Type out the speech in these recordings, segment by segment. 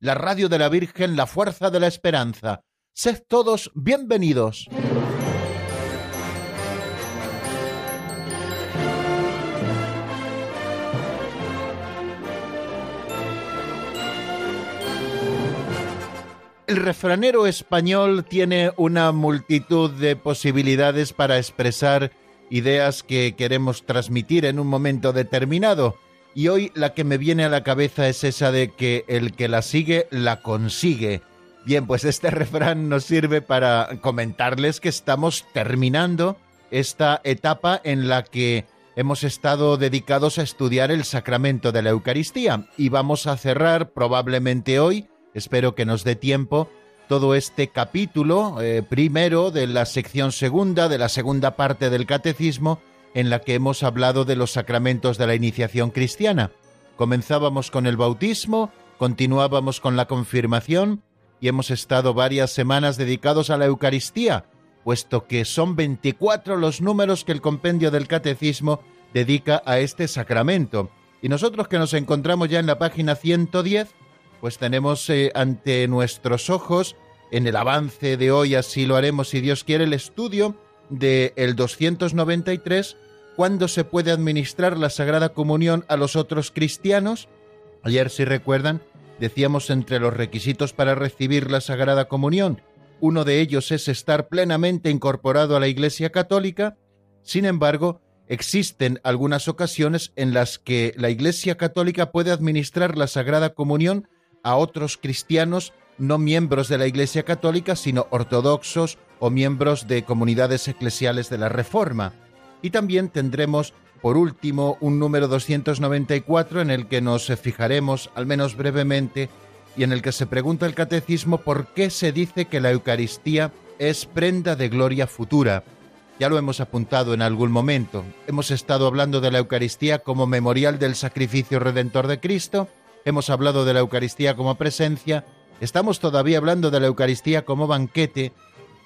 la radio de la Virgen, la fuerza de la esperanza. Sed todos bienvenidos. El refranero español tiene una multitud de posibilidades para expresar ideas que queremos transmitir en un momento determinado. Y hoy la que me viene a la cabeza es esa de que el que la sigue, la consigue. Bien, pues este refrán nos sirve para comentarles que estamos terminando esta etapa en la que hemos estado dedicados a estudiar el sacramento de la Eucaristía y vamos a cerrar probablemente hoy espero que nos dé tiempo, todo este capítulo eh, primero de la sección segunda, de la segunda parte del catecismo, en la que hemos hablado de los sacramentos de la iniciación cristiana. Comenzábamos con el bautismo, continuábamos con la confirmación y hemos estado varias semanas dedicados a la Eucaristía, puesto que son 24 los números que el compendio del catecismo dedica a este sacramento. Y nosotros que nos encontramos ya en la página 110, pues tenemos eh, ante nuestros ojos, en el avance de hoy, así lo haremos si Dios quiere, el estudio del el 293, cuándo se puede administrar la Sagrada Comunión a los otros cristianos. Ayer, si recuerdan, decíamos entre los requisitos para recibir la Sagrada Comunión, uno de ellos es estar plenamente incorporado a la Iglesia Católica. Sin embargo, existen algunas ocasiones en las que la Iglesia Católica puede administrar la Sagrada Comunión a otros cristianos no miembros de la Iglesia Católica, sino ortodoxos o miembros de comunidades eclesiales de la Reforma. Y también tendremos, por último, un número 294 en el que nos fijaremos, al menos brevemente, y en el que se pregunta el catecismo por qué se dice que la Eucaristía es prenda de gloria futura. Ya lo hemos apuntado en algún momento. Hemos estado hablando de la Eucaristía como memorial del sacrificio redentor de Cristo, hemos hablado de la Eucaristía como presencia, estamos todavía hablando de la Eucaristía como banquete,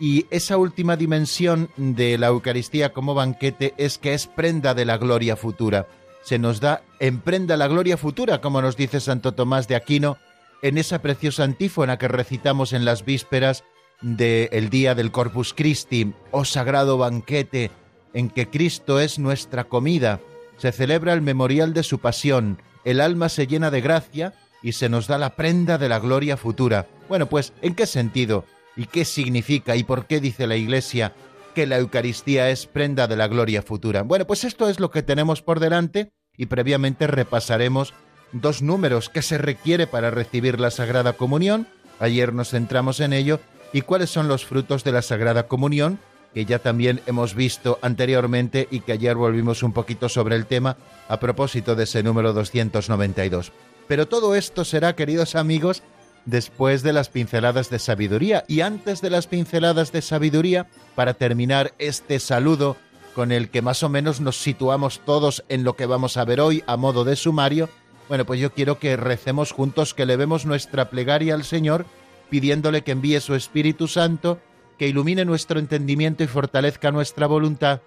y esa última dimensión de la Eucaristía como banquete es que es prenda de la gloria futura. Se nos da en prenda la gloria futura, como nos dice Santo Tomás de Aquino, en esa preciosa antífona que recitamos en las vísperas del día del Corpus Christi, oh sagrado banquete, en que Cristo es nuestra comida. Se celebra el memorial de su pasión, el alma se llena de gracia y se nos da la prenda de la gloria futura. Bueno, pues, ¿en qué sentido? ¿Y qué significa? ¿Y por qué dice la Iglesia que la Eucaristía es prenda de la gloria futura? Bueno, pues esto es lo que tenemos por delante y previamente repasaremos dos números que se requiere para recibir la Sagrada Comunión. Ayer nos centramos en ello. ¿Y cuáles son los frutos de la Sagrada Comunión? que ya también hemos visto anteriormente y que ayer volvimos un poquito sobre el tema a propósito de ese número 292. Pero todo esto será, queridos amigos, después de las pinceladas de sabiduría. Y antes de las pinceladas de sabiduría, para terminar este saludo con el que más o menos nos situamos todos en lo que vamos a ver hoy a modo de sumario, bueno, pues yo quiero que recemos juntos, que le vemos nuestra plegaria al Señor, pidiéndole que envíe su Espíritu Santo que ilumine nuestro entendimiento y fortalezca nuestra voluntad,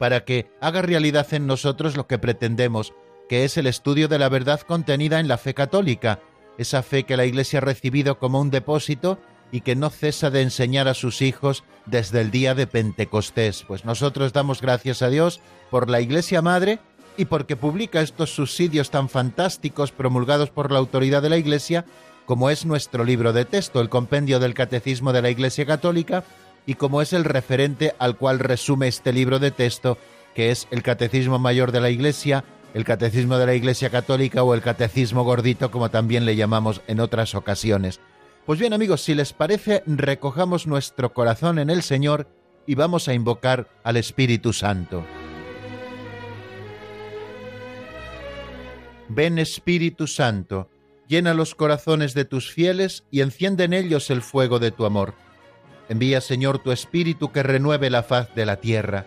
para que haga realidad en nosotros lo que pretendemos, que es el estudio de la verdad contenida en la fe católica, esa fe que la Iglesia ha recibido como un depósito y que no cesa de enseñar a sus hijos desde el día de Pentecostés. Pues nosotros damos gracias a Dios por la Iglesia Madre y porque publica estos subsidios tan fantásticos promulgados por la autoridad de la Iglesia como es nuestro libro de texto, el compendio del Catecismo de la Iglesia Católica, y como es el referente al cual resume este libro de texto, que es el Catecismo Mayor de la Iglesia, el Catecismo de la Iglesia Católica o el Catecismo Gordito, como también le llamamos en otras ocasiones. Pues bien amigos, si les parece, recojamos nuestro corazón en el Señor y vamos a invocar al Espíritu Santo. Ven Espíritu Santo, llena los corazones de tus fieles y enciende en ellos el fuego de tu amor. Envía, Señor, tu Espíritu que renueve la faz de la tierra.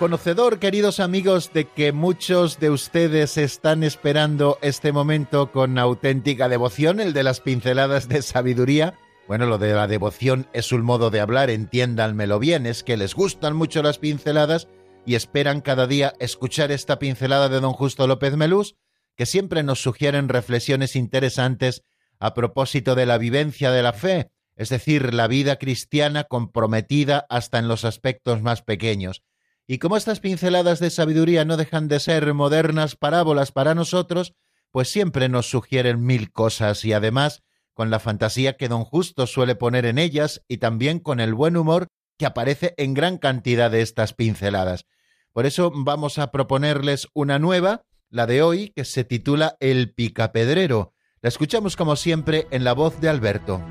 Conocedor, queridos amigos, de que muchos de ustedes están esperando este momento con auténtica devoción, el de las pinceladas de sabiduría. Bueno, lo de la devoción es un modo de hablar, entiéndanmelo bien, es que les gustan mucho las pinceladas y esperan cada día escuchar esta pincelada de don Justo López Melús, que siempre nos sugieren reflexiones interesantes a propósito de la vivencia de la fe, es decir, la vida cristiana comprometida hasta en los aspectos más pequeños. Y como estas pinceladas de sabiduría no dejan de ser modernas parábolas para nosotros, pues siempre nos sugieren mil cosas y además con la fantasía que don Justo suele poner en ellas y también con el buen humor que aparece en gran cantidad de estas pinceladas. Por eso vamos a proponerles una nueva, la de hoy, que se titula El Picapedrero. La escuchamos como siempre en la voz de Alberto.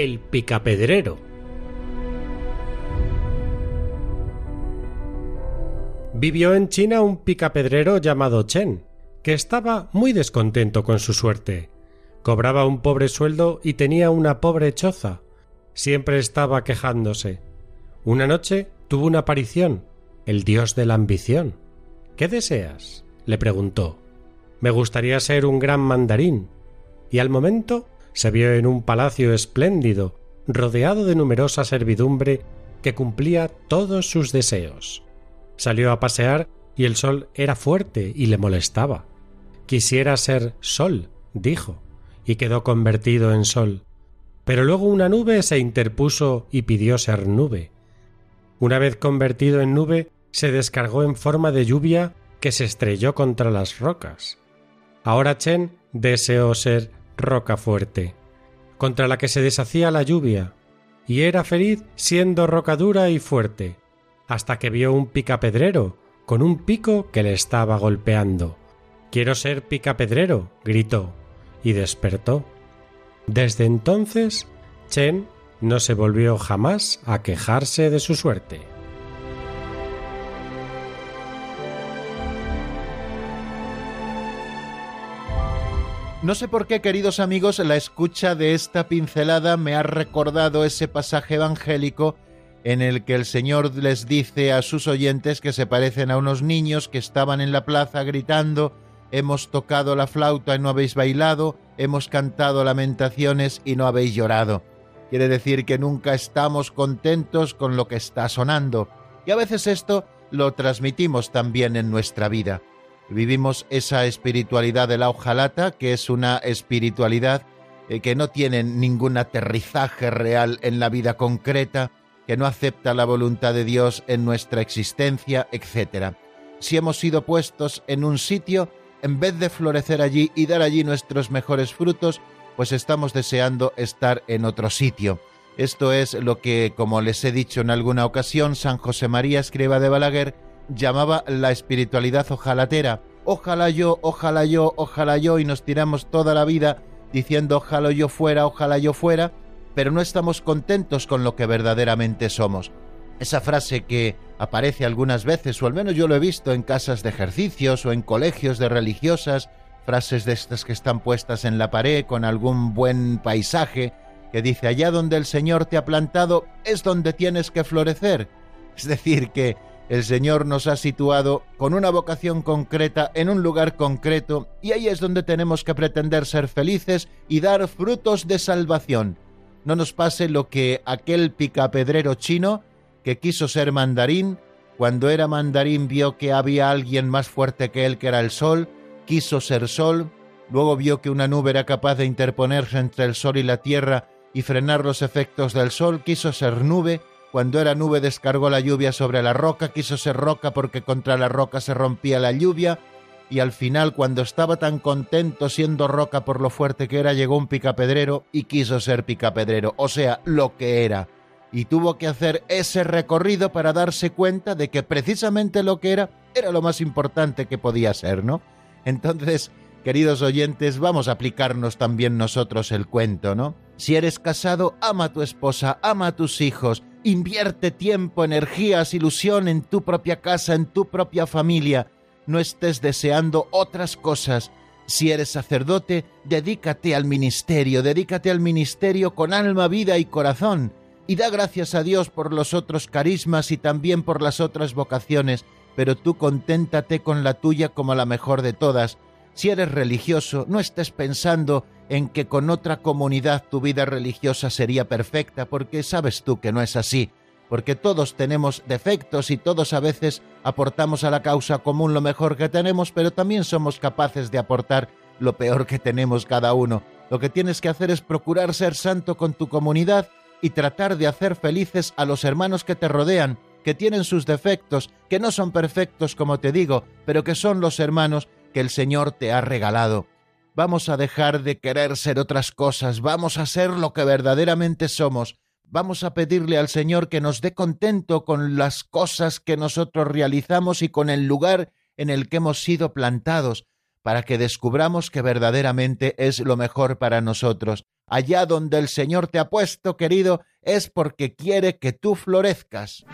El Picapedrero. Vivió en China un picapedrero llamado Chen, que estaba muy descontento con su suerte. Cobraba un pobre sueldo y tenía una pobre choza. Siempre estaba quejándose. Una noche tuvo una aparición, el dios de la ambición. ¿Qué deseas? le preguntó. Me gustaría ser un gran mandarín. Y al momento se vio en un palacio espléndido, rodeado de numerosa servidumbre que cumplía todos sus deseos. Salió a pasear y el sol era fuerte y le molestaba. Quisiera ser sol, dijo, y quedó convertido en sol. Pero luego una nube se interpuso y pidió ser nube. Una vez convertido en nube, se descargó en forma de lluvia que se estrelló contra las rocas. Ahora Chen deseó ser roca fuerte, contra la que se deshacía la lluvia, y era feliz siendo roca dura y fuerte, hasta que vio un picapedrero con un pico que le estaba golpeando. Quiero ser picapedrero, gritó, y despertó. Desde entonces, Chen no se volvió jamás a quejarse de su suerte. No sé por qué, queridos amigos, la escucha de esta pincelada me ha recordado ese pasaje evangélico en el que el Señor les dice a sus oyentes que se parecen a unos niños que estaban en la plaza gritando Hemos tocado la flauta y no habéis bailado, hemos cantado lamentaciones y no habéis llorado. Quiere decir que nunca estamos contentos con lo que está sonando. Y a veces esto lo transmitimos también en nuestra vida. Vivimos esa espiritualidad de la hojalata, que es una espiritualidad eh, que no tiene ningún aterrizaje real en la vida concreta, que no acepta la voluntad de Dios en nuestra existencia, etc. Si hemos sido puestos en un sitio, en vez de florecer allí y dar allí nuestros mejores frutos, pues estamos deseando estar en otro sitio. Esto es lo que, como les he dicho en alguna ocasión, San José María Escriba de Balaguer llamaba la espiritualidad ojalatera. Ojalá yo, ojalá yo, ojalá yo, y nos tiramos toda la vida diciendo ojalá yo fuera, ojalá yo fuera, pero no estamos contentos con lo que verdaderamente somos. Esa frase que aparece algunas veces, o al menos yo lo he visto en casas de ejercicios o en colegios de religiosas, frases de estas que están puestas en la pared con algún buen paisaje, que dice allá donde el Señor te ha plantado es donde tienes que florecer. Es decir, que el Señor nos ha situado con una vocación concreta en un lugar concreto y ahí es donde tenemos que pretender ser felices y dar frutos de salvación. No nos pase lo que aquel picapedrero chino que quiso ser mandarín Cuando era mandarín vio que había alguien más fuerte que él que era el sol, quiso ser sol, luego vio que una nube era capaz de interponerse entre el sol y la tierra y frenar los efectos del sol, quiso ser nube, cuando era nube descargó la lluvia sobre la roca, quiso ser roca porque contra la roca se rompía la lluvia, y al final, cuando estaba tan contento siendo roca por lo fuerte que era, llegó un picapedrero y quiso ser picapedrero, o sea, lo que era. Y tuvo que hacer ese recorrido para darse cuenta de que precisamente lo que era era lo más importante que podía ser, ¿no? Entonces, queridos oyentes, vamos a aplicarnos también nosotros el cuento, ¿no? Si eres casado, ama a tu esposa, ama a tus hijos, invierte tiempo, energías, ilusión en tu propia casa, en tu propia familia. No estés deseando otras cosas. Si eres sacerdote, dedícate al ministerio, dedícate al ministerio con alma, vida y corazón. Y da gracias a Dios por los otros carismas y también por las otras vocaciones, pero tú conténtate con la tuya como la mejor de todas. Si eres religioso, no estés pensando en que con otra comunidad tu vida religiosa sería perfecta, porque sabes tú que no es así, porque todos tenemos defectos y todos a veces aportamos a la causa común lo mejor que tenemos, pero también somos capaces de aportar lo peor que tenemos cada uno. Lo que tienes que hacer es procurar ser santo con tu comunidad y tratar de hacer felices a los hermanos que te rodean, que tienen sus defectos, que no son perfectos como te digo, pero que son los hermanos que el Señor te ha regalado. Vamos a dejar de querer ser otras cosas, vamos a ser lo que verdaderamente somos, vamos a pedirle al Señor que nos dé contento con las cosas que nosotros realizamos y con el lugar en el que hemos sido plantados, para que descubramos que verdaderamente es lo mejor para nosotros. Allá donde el Señor te ha puesto, querido, es porque quiere que tú florezcas.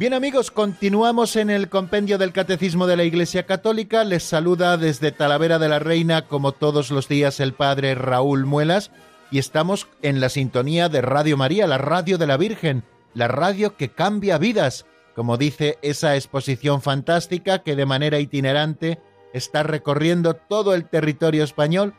Bien amigos, continuamos en el compendio del Catecismo de la Iglesia Católica. Les saluda desde Talavera de la Reina, como todos los días, el Padre Raúl Muelas. Y estamos en la sintonía de Radio María, la radio de la Virgen, la radio que cambia vidas, como dice esa exposición fantástica que de manera itinerante está recorriendo todo el territorio español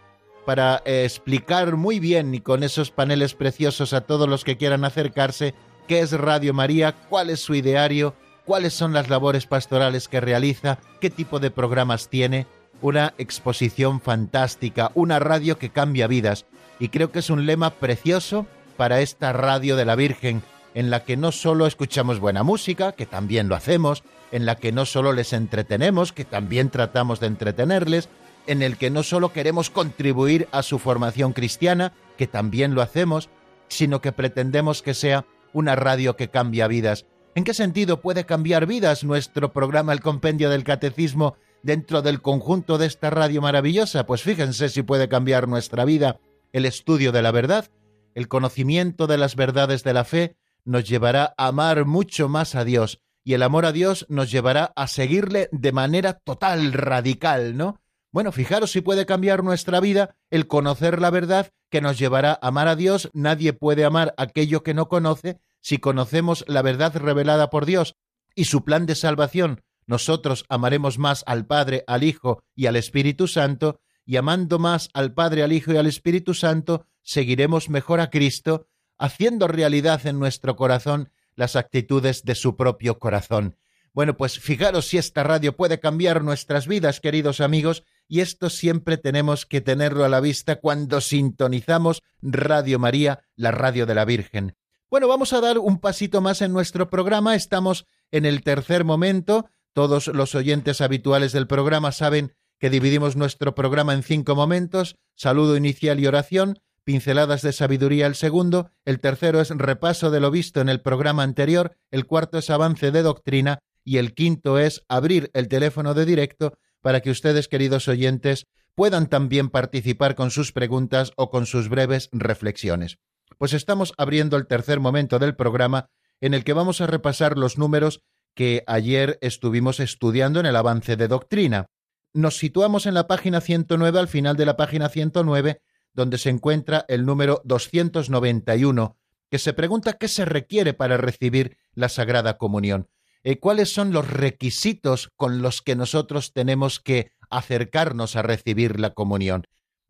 para eh, explicar muy bien y con esos paneles preciosos a todos los que quieran acercarse qué es Radio María, cuál es su ideario, cuáles son las labores pastorales que realiza, qué tipo de programas tiene. Una exposición fantástica, una radio que cambia vidas. Y creo que es un lema precioso para esta radio de la Virgen, en la que no solo escuchamos buena música, que también lo hacemos, en la que no solo les entretenemos, que también tratamos de entretenerles, en el que no solo queremos contribuir a su formación cristiana, que también lo hacemos, sino que pretendemos que sea una radio que cambia vidas. ¿En qué sentido puede cambiar vidas nuestro programa El Compendio del Catecismo dentro del conjunto de esta radio maravillosa? Pues fíjense si puede cambiar nuestra vida el estudio de la verdad, el conocimiento de las verdades de la fe nos llevará a amar mucho más a Dios y el amor a Dios nos llevará a seguirle de manera total, radical, ¿no? Bueno, fijaros si puede cambiar nuestra vida el conocer la verdad que nos llevará a amar a Dios. Nadie puede amar aquello que no conoce. Si conocemos la verdad revelada por Dios y su plan de salvación, nosotros amaremos más al Padre, al Hijo y al Espíritu Santo, y amando más al Padre, al Hijo y al Espíritu Santo, seguiremos mejor a Cristo, haciendo realidad en nuestro corazón las actitudes de su propio corazón. Bueno, pues fijaros si esta radio puede cambiar nuestras vidas, queridos amigos, y esto siempre tenemos que tenerlo a la vista cuando sintonizamos Radio María, la radio de la Virgen. Bueno, vamos a dar un pasito más en nuestro programa. Estamos en el tercer momento. Todos los oyentes habituales del programa saben que dividimos nuestro programa en cinco momentos. Saludo inicial y oración, pinceladas de sabiduría el segundo, el tercero es repaso de lo visto en el programa anterior, el cuarto es avance de doctrina y el quinto es abrir el teléfono de directo para que ustedes, queridos oyentes, puedan también participar con sus preguntas o con sus breves reflexiones. Pues estamos abriendo el tercer momento del programa en el que vamos a repasar los números que ayer estuvimos estudiando en el avance de doctrina. nos situamos en la página 109, al final de la página 109, donde se encuentra el número 291, que se pregunta qué se requiere para recibir la Sagrada Comunión. Eh, ¿Cuáles son los requisitos con los que nosotros tenemos que acercarnos a recibir la comunión?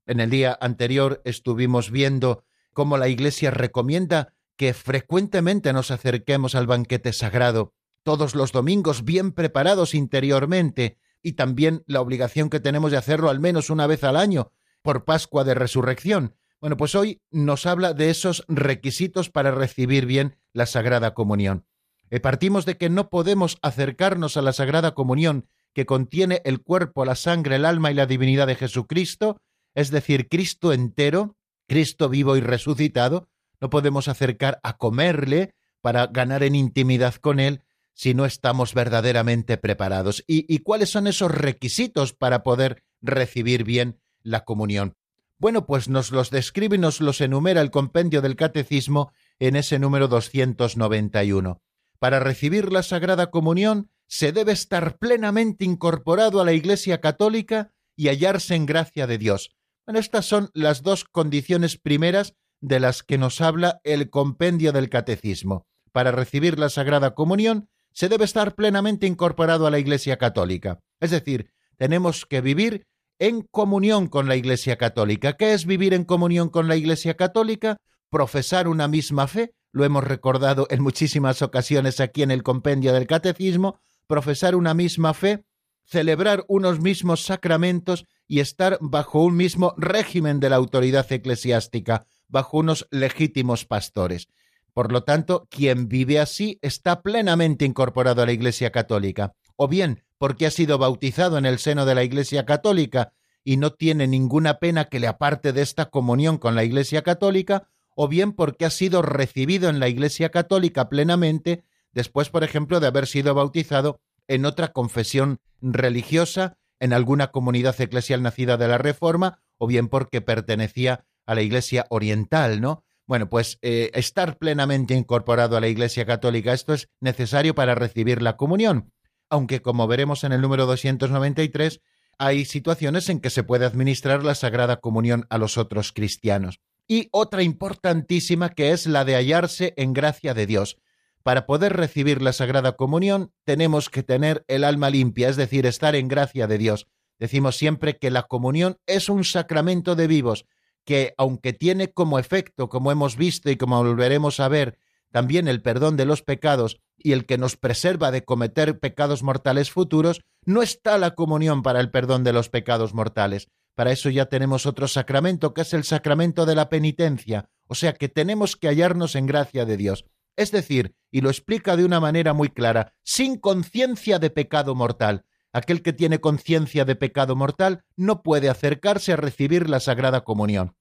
En el día anterior estuvimos viendo cómo la Iglesia recomienda que frecuentemente nos acerquemos al banquete sagrado, todos los domingos bien preparados interiormente, y también la obligación que tenemos de hacerlo al menos una vez al año, por Pascua de Resurrección. Bueno, pues hoy nos habla de esos requisitos para recibir bien la Sagrada Comunión. Eh, partimos de que no podemos acercarnos a la Sagrada Comunión que contiene el cuerpo, la sangre, el alma y la divinidad de Jesucristo, es decir, Cristo entero, Cristo vivo y resucitado, no podemos acercar a comerle para ganar en intimidad con Él si no estamos verdaderamente preparados. ¿Y, cuáles son esos requisitos para poder recibir bien la comunión? Bueno, pues nos los describe y nos los enumera el compendio del Catecismo en ese número 291. Para recibir la Sagrada Comunión se debe estar plenamente incorporado a la Iglesia Católica y hallarse en gracia de Dios. Estas son las dos condiciones primeras de las que nos habla el compendio del Catecismo. Para recibir la Sagrada Comunión se debe estar plenamente incorporado a la Iglesia Católica. Es decir, tenemos que vivir en comunión con la Iglesia Católica. ¿Qué es vivir en comunión con la Iglesia Católica? Profesar una misma fe, lo hemos recordado en muchísimas ocasiones aquí en el compendio del Catecismo, profesar una misma fe, celebrar unos mismos sacramentos y estar bajo un mismo régimen de la autoridad eclesiástica, bajo unos legítimos pastores. Por lo tanto, quien vive así está plenamente incorporado a la Iglesia Católica, o bien porque ha sido bautizado en el seno de la Iglesia Católica y no tiene ninguna pena que le aparte de esta comunión con la Iglesia Católica, o bien porque ha sido recibido en la Iglesia Católica plenamente, después, por ejemplo, de haber sido bautizado en otra confesión religiosa, en alguna comunidad eclesial nacida de la Reforma, o bien porque pertenecía a la Iglesia Oriental, ¿no? Bueno, pues eh, estar plenamente incorporado a la Iglesia Católica, esto es necesario para recibir la comunión, aunque como veremos en el número 293, hay situaciones en que se puede administrar la Sagrada Comunión a los otros cristianos. Y otra importantísima que es la de hallarse en gracia de Dios. Para poder recibir la Sagrada Comunión tenemos que tener el alma limpia, es decir, estar en gracia de Dios. Decimos siempre que la comunión es un sacramento de vivos, que aunque tiene como efecto, como hemos visto y como volveremos a ver, también el perdón de los pecados y el que nos preserva de cometer pecados mortales futuros, no está la comunión para el perdón de los pecados mortales. Para eso ya tenemos otro sacramento, que es el sacramento de la penitencia, o sea que tenemos que hallarnos en gracia de Dios. Es decir, y lo explica de una manera muy clara, sin conciencia de pecado mortal. Aquel que tiene conciencia de pecado mortal no puede acercarse a recibir la Sagrada Comunión.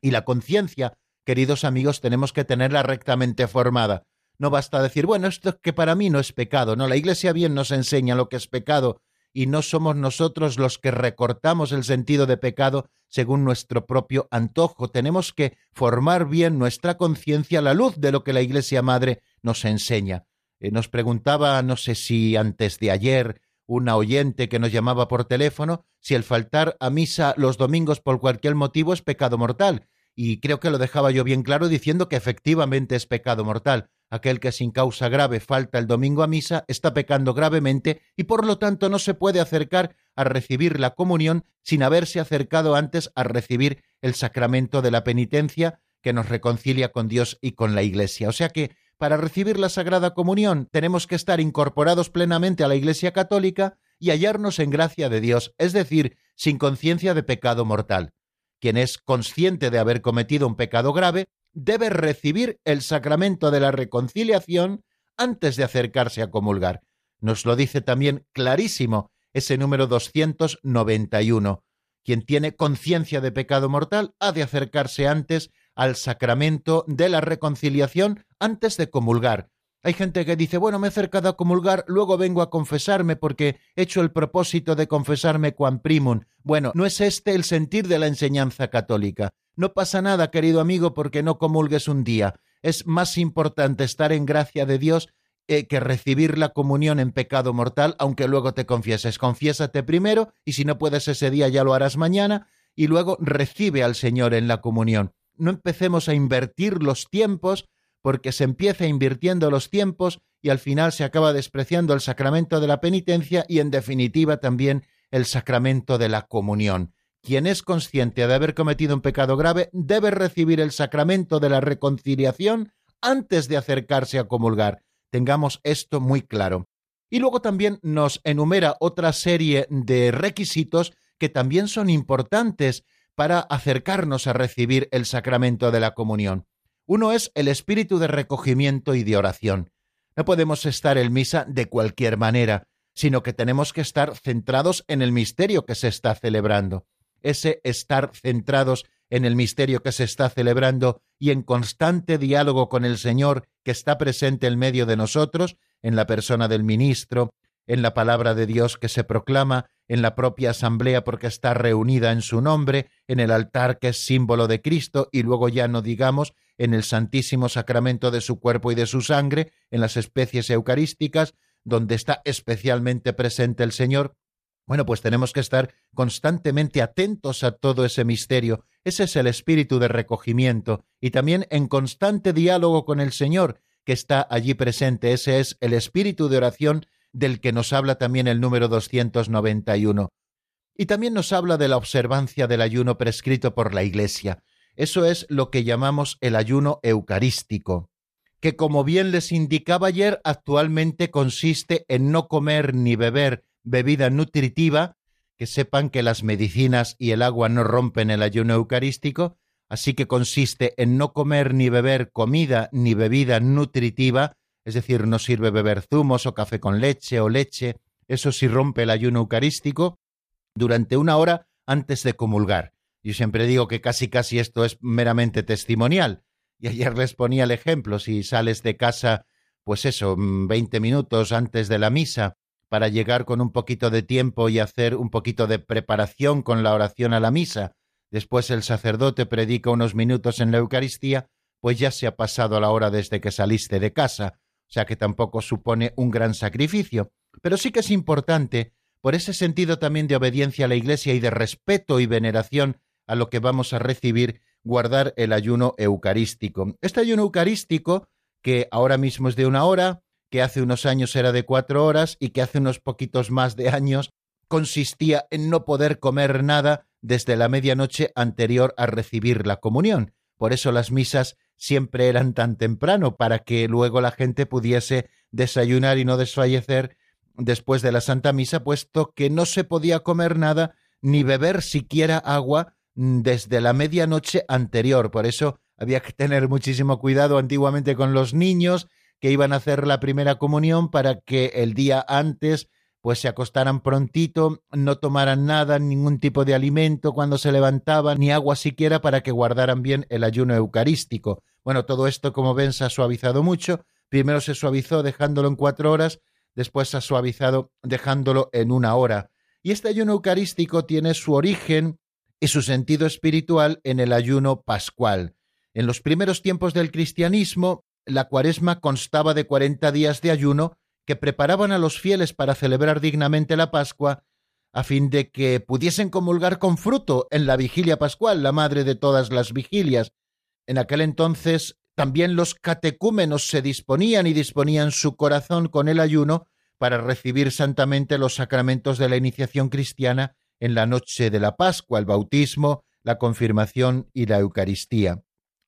Y la conciencia, queridos amigos, tenemos que tenerla rectamente formada. No basta decir, bueno, esto que para mí no es pecado, no, la Iglesia bien nos enseña lo que es pecado y no somos nosotros los que recortamos el sentido de pecado según nuestro propio antojo. Tenemos que formar bien nuestra conciencia a la luz de lo que la Iglesia Madre nos enseña. Eh, nos preguntaba, no sé si antes de ayer, una oyente que nos llamaba por teléfono si el faltar a misa los domingos por cualquier motivo es pecado mortal. Y creo que lo dejaba yo bien claro diciendo que efectivamente es pecado mortal. Aquel que sin causa grave falta el domingo a misa está pecando gravemente y por lo tanto no se puede acercar a recibir la comunión sin haberse acercado antes a recibir el sacramento de la penitencia que nos reconcilia con Dios y con la Iglesia. O sea que para recibir la Sagrada Comunión tenemos que estar incorporados plenamente a la Iglesia Católica y hallarnos en gracia de Dios, es decir, sin conciencia de pecado mortal. Quien es consciente de haber cometido un pecado grave debe recibir el sacramento de la reconciliación antes de acercarse a comulgar. Nos lo dice también clarísimo ese número 291. Quien tiene conciencia de pecado mortal ha de acercarse antes al sacramento de la reconciliación antes de comulgar. Hay gente que dice, bueno, me he acercado a comulgar, luego vengo a confesarme porque he hecho el propósito de confesarme quan primum. Bueno, no es este el sentir de la enseñanza católica. No pasa nada, querido amigo, porque no comulgues un día. Es más importante estar en gracia de Dios eh, que recibir la comunión en pecado mortal, aunque luego te confieses. Confiésate primero y si no puedes ese día ya lo harás mañana y luego recibe al Señor en la comunión. No empecemos a invertir los tiempos porque se empieza invirtiendo los tiempos y al final se acaba despreciando el sacramento de la penitencia y en definitiva también el sacramento de la comunión. Quien es consciente de haber cometido un pecado grave debe recibir el sacramento de la reconciliación antes de acercarse a comulgar. Tengamos esto muy claro. Y luego también nos enumera otra serie de requisitos que también son importantes para acercarnos a recibir el sacramento de la comunión. Uno es el espíritu de recogimiento y de oración. No podemos estar en misa de cualquier manera, sino que tenemos que estar centrados en el misterio que se está celebrando. Ese estar centrados en el misterio que se está celebrando y en constante diálogo con el Señor que está presente en medio de nosotros, en la persona del ministro, en la palabra de Dios que se proclama, en la propia asamblea porque está reunida en su nombre, en el altar que es símbolo de Cristo y luego ya no digamos en el santísimo sacramento de su cuerpo y de su sangre, en las especies eucarísticas, donde está especialmente presente el Señor, bueno, pues tenemos que estar constantemente atentos a todo ese misterio. Ese es el espíritu de recogimiento y también en constante diálogo con el Señor que está allí presente. Ese es el espíritu de oración del que nos habla también el número 291. Y también nos habla de la observancia del ayuno prescrito por la Iglesia. Eso es lo que llamamos el ayuno eucarístico, que como bien les indicaba ayer, actualmente consiste en no comer ni beber bebida nutritiva, que sepan que las medicinas y el agua no rompen el ayuno eucarístico, así que consiste en no comer ni beber comida ni bebida nutritiva, es decir, no sirve beber zumos o café con leche o leche, eso sí rompe el ayuno eucarístico, durante una hora antes de comulgar. Yo siempre digo que casi casi esto es meramente testimonial. Y ayer les ponía el ejemplo, si sales de casa, pues eso, 20 minutos antes de la misa, para llegar con un poquito de tiempo y hacer un poquito de preparación con la oración a la misa. Después el sacerdote predica unos minutos en la Eucaristía, pues ya se ha pasado la hora desde que saliste de casa, o sea que tampoco supone un gran sacrificio. Pero sí que es importante, por ese sentido también de obediencia a la Iglesia y de respeto y veneración a lo que vamos a recibir, guardar el ayuno eucarístico. Este ayuno eucarístico, que ahora mismo es de una hora, que hace unos años era de cuatro horas y que hace unos poquitos más de años consistía en no poder comer nada desde la medianoche anterior a recibir la comunión. Por eso las misas siempre eran tan temprano, para que luego la gente pudiese desayunar y no desfallecer después de la Santa Misa, puesto que no se podía comer nada ni beber siquiera agua desde la medianoche anterior. Por eso había que tener muchísimo cuidado antiguamente con los niños que iban a hacer la primera comunión para que el día antes pues se acostaran prontito, no tomaran nada, ningún tipo de alimento cuando se levantaban, ni agua siquiera para que guardaran bien el ayuno eucarístico. Bueno, todo esto, como ven, se ha suavizado mucho. Primero se suavizó dejándolo en cuatro horas, después se ha suavizado dejándolo en una hora. Y este ayuno eucarístico tiene su origen y su sentido espiritual en el ayuno pascual. En los primeros tiempos del cristianismo, la cuaresma constaba de cuarenta días de ayuno que preparaban a los fieles para celebrar dignamente la Pascua, a fin de que pudiesen comulgar con fruto en la vigilia pascual, la madre de todas las vigilias. En aquel entonces también los catecúmenos se disponían y disponían su corazón con el ayuno para recibir santamente los sacramentos de la iniciación cristiana en la noche de la Pascua, el bautismo, la confirmación y la Eucaristía.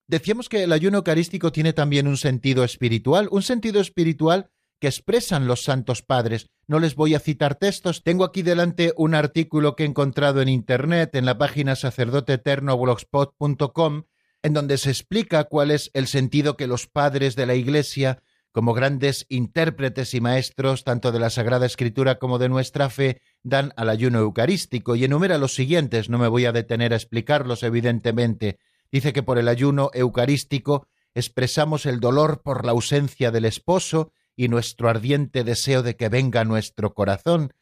Decíamos que el ayuno eucarístico tiene también un sentido espiritual, un sentido espiritual que expresan los santos padres. No les voy a citar textos, tengo aquí delante un artículo que he encontrado en Internet, en la página sacerdoteeternoblogspot.com, en donde se explica cuál es el sentido que los padres de la Iglesia, como grandes intérpretes y maestros tanto de la Sagrada Escritura como de nuestra fe, dan al ayuno eucarístico y enumera los siguientes, no me voy a detener a explicarlos evidentemente. Dice que por el ayuno eucarístico expresamos el dolor por la ausencia del esposo y nuestro ardiente deseo de que venga nuestro corazón.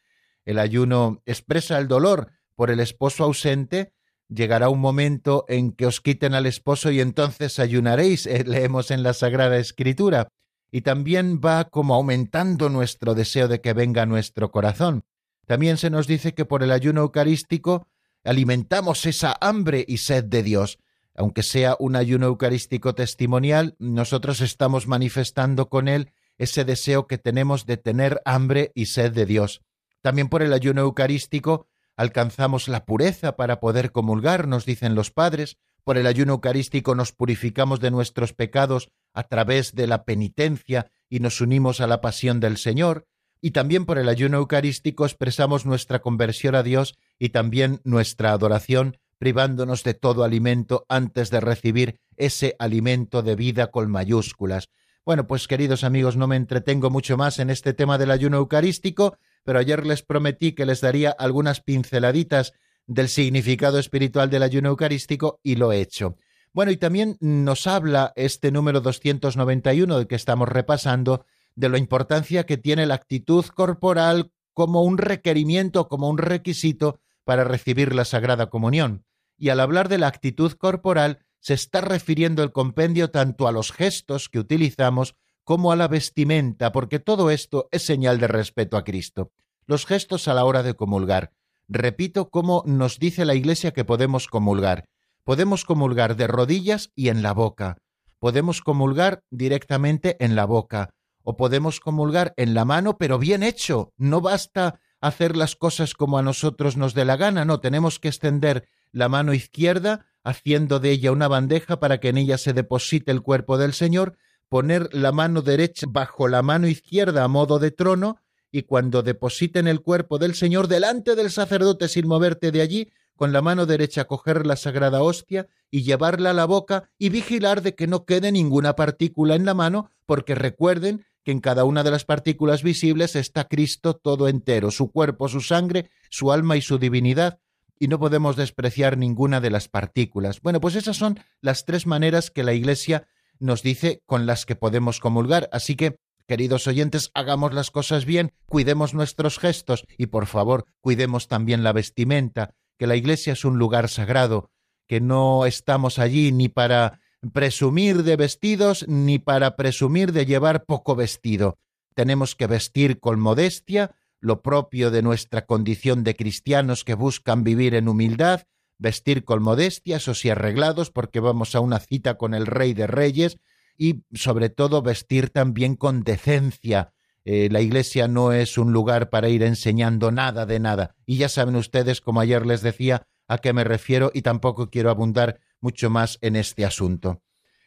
El ayuno expresa el dolor por el esposo ausente. Llegará un momento en que os quiten al esposo y entonces ayunaréis, eh, leemos en la Sagrada Escritura. y también va como aumentando nuestro deseo de que venga nuestro corazón. También se nos dice que por el ayuno eucarístico alimentamos esa hambre y sed de Dios. Aunque sea un ayuno eucarístico testimonial, nosotros estamos manifestando con él ese deseo que tenemos de tener hambre y sed de Dios. También por el ayuno eucarístico alcanzamos la pureza para poder comulgar, nos dicen los padres, por el ayuno eucarístico nos purificamos de nuestros pecados a través de la penitencia y nos unimos a la pasión del Señor, y también por el ayuno eucarístico expresamos nuestra conversión a Dios y también nuestra adoración, privándonos de todo alimento antes de recibir ese alimento de vida con mayúsculas. Bueno, pues queridos amigos, no me entretengo mucho más en este tema del ayuno eucarístico, pero ayer les prometí que les daría algunas pinceladitas del significado espiritual del ayuno eucarístico y lo he hecho. Bueno, y también nos habla este número 291 del que estamos repasando de la importancia que tiene la actitud corporal como un requerimiento, como un requisito para recibir la Sagrada Comunión. Y al hablar de la actitud corporal, se está refiriendo el compendio tanto a los gestos que utilizamos como a la vestimenta, porque todo esto es señal de respeto a Cristo. Los gestos a la hora de comulgar. Repito cómo nos dice la Iglesia que podemos comulgar. Podemos comulgar de rodillas y en la boca. Podemos comulgar directamente en la boca. O podemos comulgar en la mano, pero bien hecho. No basta hacer las cosas como a nosotros nos dé la gana, no, tenemos que extender la mano izquierda haciendo de ella una bandeja para que en ella se deposite el cuerpo del Señor, poner la mano derecha bajo la mano izquierda a modo de trono, y cuando depositen el cuerpo del Señor delante del sacerdote sin moverte de allí, con la mano derecha coger la sagrada hostia y llevarla a la boca y vigilar de que no quede ninguna partícula en la mano, porque recuerden que en cada una de las partículas visibles está Cristo todo entero, su cuerpo, su sangre, su alma y su divinidad, y no podemos despreciar ninguna de las partículas. Bueno, pues esas son las tres maneras que la Iglesia nos dice con las que podemos comulgar. Así que, queridos oyentes, hagamos las cosas bien, cuidemos nuestros gestos y, por favor, cuidemos también la vestimenta, que la Iglesia es un lugar sagrado, que no estamos allí ni para presumir de vestidos ni para presumir de llevar poco vestido. Tenemos que vestir con modestia, lo propio de nuestra condición de cristianos que buscan vivir en humildad, vestir con modestia, o y arreglados porque vamos a una cita con el Rey de Reyes y sobre todo vestir también con decencia. Eh, la iglesia no es un lugar para ir enseñando nada de nada. Y ya saben ustedes, como ayer les decía, a qué me refiero y tampoco quiero abundar mucho más en este asunto.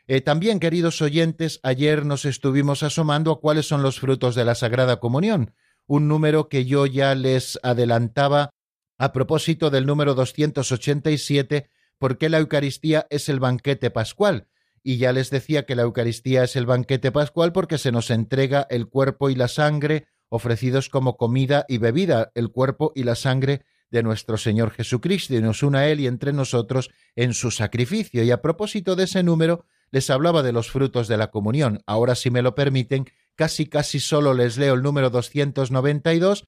Eh, también, queridos oyentes, ayer nos estuvimos asomando a cuáles son los frutos de la Sagrada Comunión un número que yo ya les adelantaba a propósito del número 287, porque la Eucaristía es el banquete pascual. Y ya les decía que la Eucaristía es el banquete pascual porque se nos entrega el cuerpo y la sangre ofrecidos como comida y bebida, el cuerpo y la sangre de nuestro Señor Jesucristo, y nos une a Él y entre nosotros en su sacrificio. Y a propósito de ese número, les hablaba de los frutos de la comunión. Ahora, si me lo permiten, casi casi solo les leo el número 292,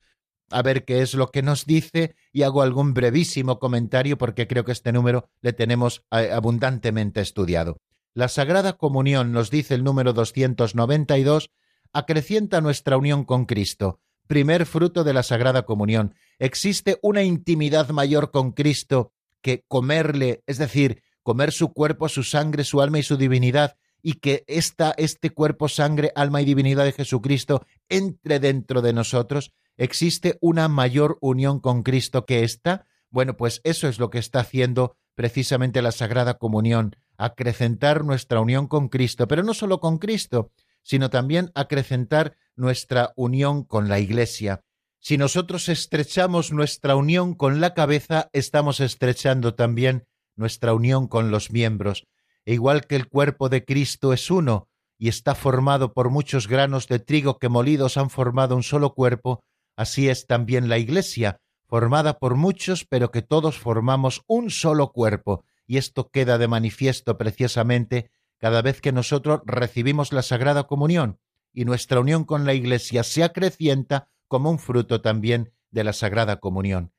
a ver qué es lo que nos dice y hago algún brevísimo comentario porque creo que este número le tenemos eh, abundantemente estudiado. La Sagrada Comunión, nos dice el número 292, acrecienta nuestra unión con Cristo, primer fruto de la Sagrada Comunión. Existe una intimidad mayor con Cristo que comerle, es decir, comer su cuerpo, su sangre, su alma y su divinidad, y que esta, este cuerpo, sangre, alma y divinidad de Jesucristo entre dentro de nosotros, existe una mayor unión con Cristo que esta. Bueno, pues eso es lo que está haciendo precisamente la Sagrada Comunión, acrecentar nuestra unión con Cristo, pero no solo con Cristo, sino también acrecentar nuestra unión con la Iglesia. Si nosotros estrechamos nuestra unión con la cabeza, estamos estrechando también nuestra unión con los miembros. E igual que el cuerpo de Cristo es uno y está formado por muchos granos de trigo que molidos han formado un solo cuerpo, así es también la Iglesia, formada por muchos, pero que todos formamos un solo cuerpo, y esto queda de manifiesto precisamente cada vez que nosotros recibimos la Sagrada Comunión, y nuestra unión con la Iglesia se acrecienta como un fruto también de la Sagrada Comunión.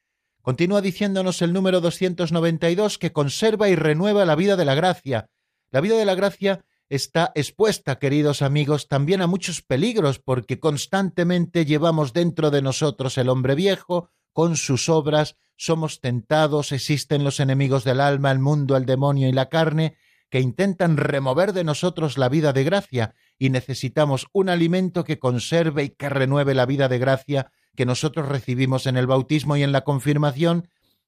Continúa diciéndonos el número 292 que conserva y renueva la vida de la gracia. La vida de la gracia está expuesta, queridos amigos, también a muchos peligros, porque constantemente llevamos dentro de nosotros el hombre viejo, con sus obras, somos tentados, existen los enemigos del alma, el mundo, el demonio y la carne, que intentan remover de nosotros la vida de gracia, y necesitamos un alimento que conserve y que renueve la vida de gracia que nosotros recibimos en el bautismo y en la confirmación,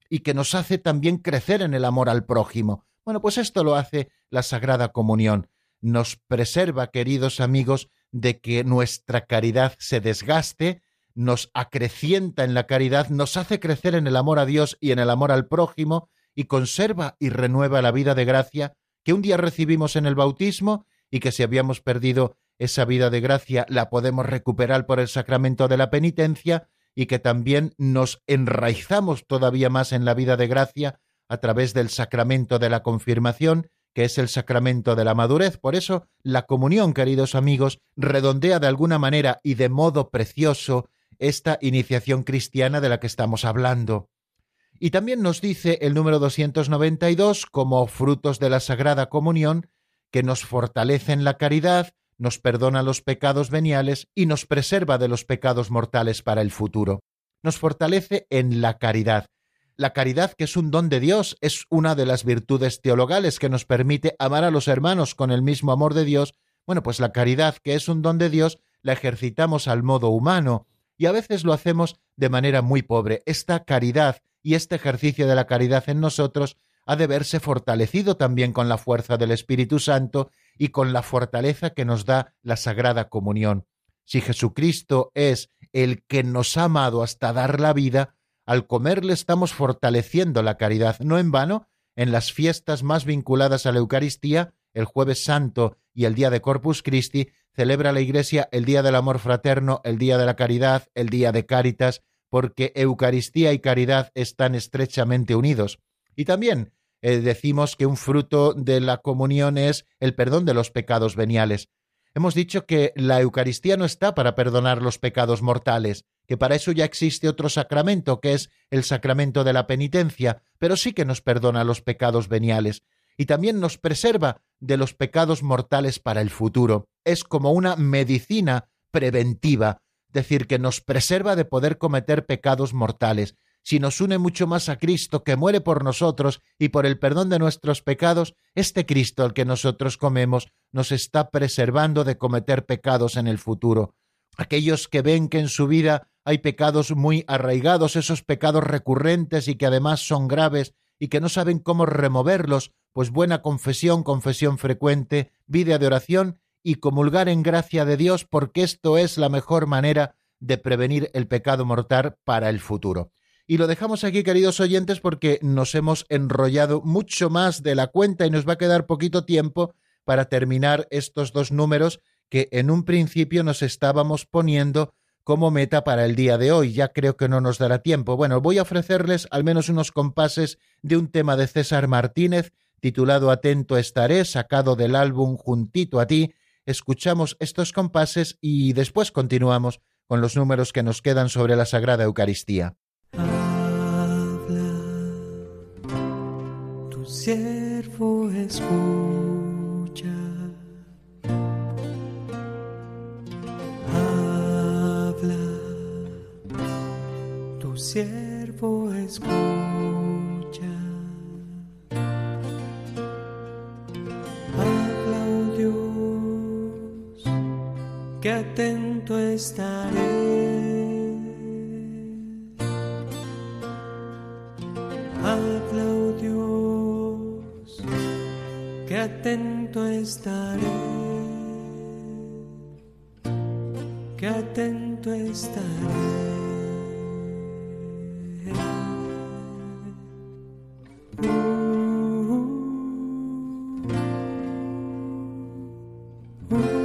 y que nos hace también crecer en el amor al prójimo. Bueno, pues esto lo hace la Sagrada Comunión. Nos preserva, queridos amigos, de que nuestra caridad se desgaste, nos acrecienta en la caridad, nos hace crecer en el amor a Dios y en el amor al prójimo, y conserva y renueva la vida de gracia que un día recibimos en el bautismo y que si habíamos perdido esa vida de gracia la podemos recuperar por el sacramento de la penitencia y que también nos enraizamos todavía más en la vida de gracia a través del sacramento de la confirmación, que es el sacramento de la madurez. Por eso, la comunión, queridos amigos, redondea de alguna manera y de modo precioso esta iniciación cristiana de la que estamos hablando. Y también nos dice el número 292, como frutos de la Sagrada Comunión, que nos fortalece en la caridad, nos perdona los pecados veniales y nos preserva de los pecados mortales para el futuro. Nos fortalece en la caridad. La caridad, que es un don de Dios, es una de las virtudes teologales que nos permite amar a los hermanos con el mismo amor de Dios. Bueno, pues la caridad, que es un don de Dios, la ejercitamos al modo humano y a veces lo hacemos de manera muy pobre. Esta caridad y este ejercicio de la caridad en nosotros ha de verse fortalecido también con la fuerza del Espíritu Santo y con la fortaleza que nos da la Sagrada Comunión. Si Jesucristo es el que nos ha amado hasta dar la vida, al comerle estamos fortaleciendo la caridad. No en vano, en las fiestas más vinculadas a la Eucaristía, el jueves santo y el día de Corpus Christi, celebra la Iglesia el día del amor fraterno, el día de la caridad, el día de Cáritas, porque Eucaristía y caridad están estrechamente unidos. Y también eh, decimos que un fruto de la comunión es el perdón de los pecados veniales. Hemos dicho que la Eucaristía no está para perdonar los pecados mortales, que para eso ya existe otro sacramento, que es el sacramento de la penitencia, pero sí que nos perdona los pecados veniales y también nos preserva de los pecados mortales para el futuro. Es como una medicina preventiva, decir, que nos preserva de poder cometer pecados mortales, si nos une mucho más a Cristo que muere por nosotros y por el perdón de nuestros pecados, este Cristo al que nosotros comemos nos está preservando de cometer pecados en el futuro. Aquellos que ven que en su vida hay pecados muy arraigados, esos pecados recurrentes y que además son graves y que no saben cómo removerlos, pues buena confesión, confesión frecuente, vida de oración y comulgar en gracia de Dios, porque esto es la mejor manera de prevenir el pecado mortal para el futuro. Y lo dejamos aquí, queridos oyentes, porque nos hemos enrollado mucho más de la cuenta y nos va a quedar poquito tiempo para terminar estos dos números que en un principio nos estábamos poniendo como meta para el día de hoy. Ya creo que no nos dará tiempo. Bueno, voy a ofrecerles al menos unos compases de un tema de César Martínez titulado Atento estaré, sacado del álbum Juntito a ti. Escuchamos estos compases y después continuamos con los números que nos quedan sobre la Sagrada Eucaristía. Siervo escucha. Habla, tu siervo escucha. Habla, oh Dios, que atento estaré. que atento estaré, que atento estaré. Ooh.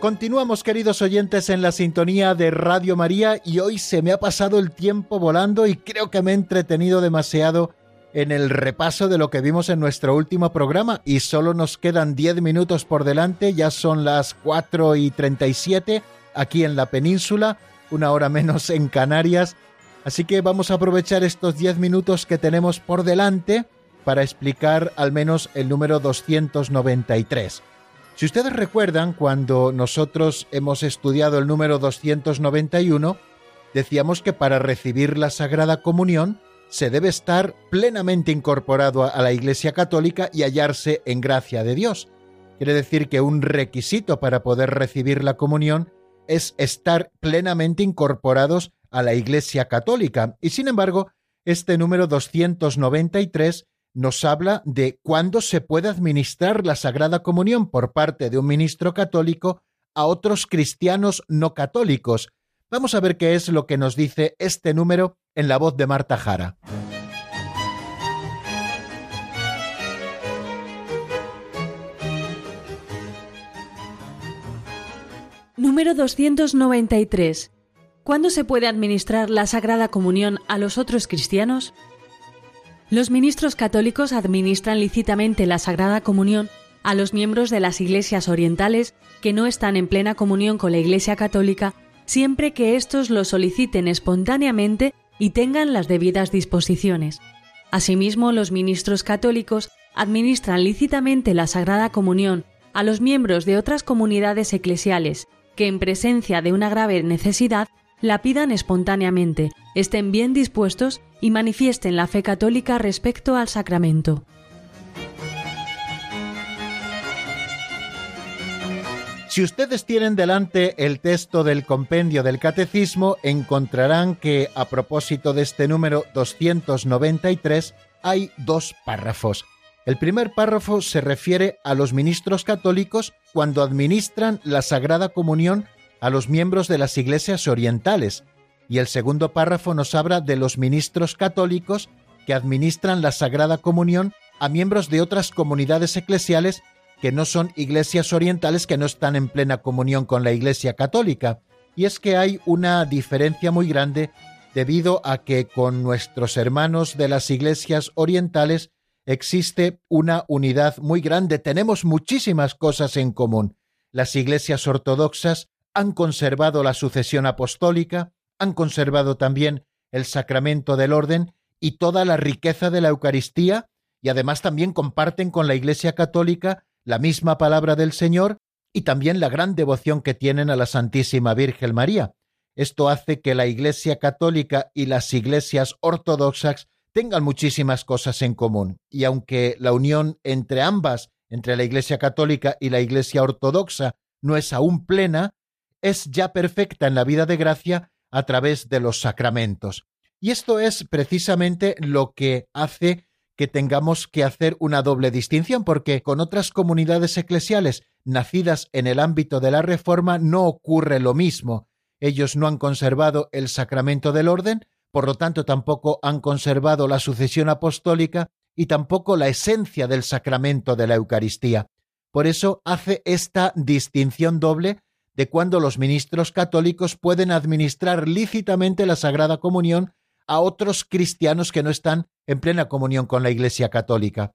Continuamos, queridos oyentes, en la sintonía de Radio María y hoy se me ha pasado el tiempo volando y creo que me he entretenido demasiado en el repaso de lo que vimos en nuestro último programa y solo nos quedan 10 minutos por delante, ya son las 4 y 37 aquí en la península, una hora menos en Canarias, así que vamos a aprovechar estos 10 minutos que tenemos por delante para explicar al menos el número 293. Si ustedes recuerdan, cuando nosotros hemos estudiado el número 291, decíamos que para recibir la Sagrada Comunión se debe estar plenamente incorporado a la Iglesia Católica y hallarse en gracia de Dios. Quiere decir que un requisito para poder recibir la comunión es estar plenamente incorporados a la Iglesia Católica. Y sin embargo, este número 293 nos habla de cuándo se puede administrar la Sagrada Comunión por parte de un ministro católico a otros cristianos no católicos. Vamos a ver qué es lo que nos dice este número en la voz de Marta Jara. Número 293. ¿Cuándo se puede administrar la Sagrada Comunión a los otros cristianos? Los ministros católicos administran lícitamente la Sagrada Comunión a los miembros de las iglesias orientales que no están en plena comunión con la Iglesia Católica siempre que éstos lo soliciten espontáneamente y tengan las debidas disposiciones. Asimismo, los ministros católicos administran lícitamente la Sagrada Comunión a los miembros de otras comunidades eclesiales que en presencia de una grave necesidad la pidan espontáneamente, estén bien dispuestos y manifiesten la fe católica respecto al sacramento. Si ustedes tienen delante el texto del compendio del catecismo, encontrarán que a propósito de este número 293 hay dos párrafos. El primer párrafo se refiere a los ministros católicos cuando administran la Sagrada Comunión a los miembros de las iglesias orientales, y el segundo párrafo nos habla de los ministros católicos que administran la Sagrada Comunión a miembros de otras comunidades eclesiales que no son iglesias orientales que no están en plena comunión con la Iglesia Católica. Y es que hay una diferencia muy grande debido a que con nuestros hermanos de las iglesias orientales existe una unidad muy grande. Tenemos muchísimas cosas en común. Las iglesias ortodoxas han conservado la sucesión apostólica, han conservado también el sacramento del orden y toda la riqueza de la Eucaristía, y además también comparten con la Iglesia Católica la misma palabra del Señor y también la gran devoción que tienen a la Santísima Virgen María. Esto hace que la Iglesia católica y las iglesias ortodoxas tengan muchísimas cosas en común. Y aunque la unión entre ambas, entre la Iglesia católica y la Iglesia ortodoxa, no es aún plena, es ya perfecta en la vida de gracia a través de los sacramentos. Y esto es precisamente lo que hace que tengamos que hacer una doble distinción, porque con otras comunidades eclesiales nacidas en el ámbito de la Reforma no ocurre lo mismo. Ellos no han conservado el sacramento del orden, por lo tanto tampoco han conservado la sucesión apostólica y tampoco la esencia del sacramento de la Eucaristía. Por eso hace esta distinción doble de cuando los ministros católicos pueden administrar lícitamente la Sagrada Comunión a otros cristianos que no están en plena comunión con la Iglesia católica.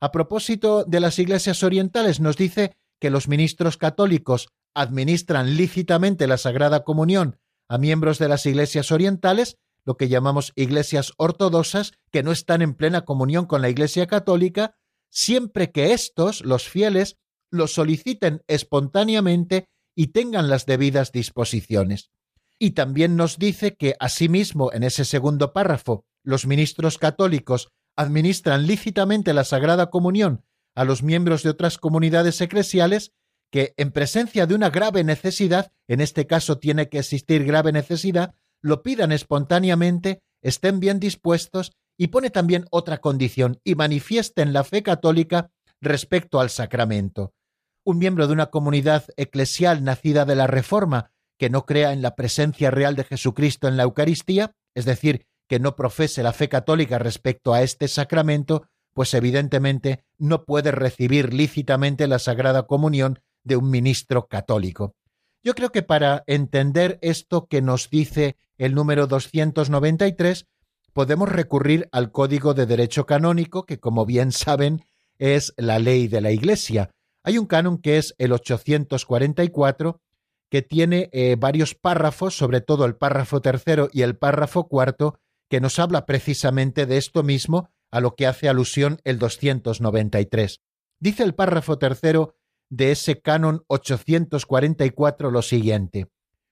A propósito de las iglesias orientales, nos dice que los ministros católicos administran lícitamente la Sagrada Comunión a miembros de las iglesias orientales, lo que llamamos iglesias ortodoxas, que no están en plena comunión con la Iglesia católica, siempre que éstos, los fieles, lo soliciten espontáneamente y tengan las debidas disposiciones. Y también nos dice que asimismo en ese segundo párrafo los ministros católicos administran lícitamente la Sagrada Comunión a los miembros de otras comunidades eclesiales que en presencia de una grave necesidad, en este caso tiene que existir grave necesidad, lo pidan espontáneamente, estén bien dispuestos y pone también otra condición y manifiesten la fe católica respecto al sacramento. Un miembro de una comunidad eclesial nacida de la Reforma que no crea en la presencia real de Jesucristo en la Eucaristía, es decir, que no profese la fe católica respecto a este sacramento, pues evidentemente no puede recibir lícitamente la Sagrada Comunión de un ministro católico. Yo creo que para entender esto que nos dice el número 293, podemos recurrir al Código de Derecho Canónico, que como bien saben es la ley de la Iglesia. Hay un canon que es el 844 que tiene eh, varios párrafos, sobre todo el párrafo tercero y el párrafo cuarto, que nos habla precisamente de esto mismo a lo que hace alusión el 293. Dice el párrafo tercero de ese canon 844 lo siguiente.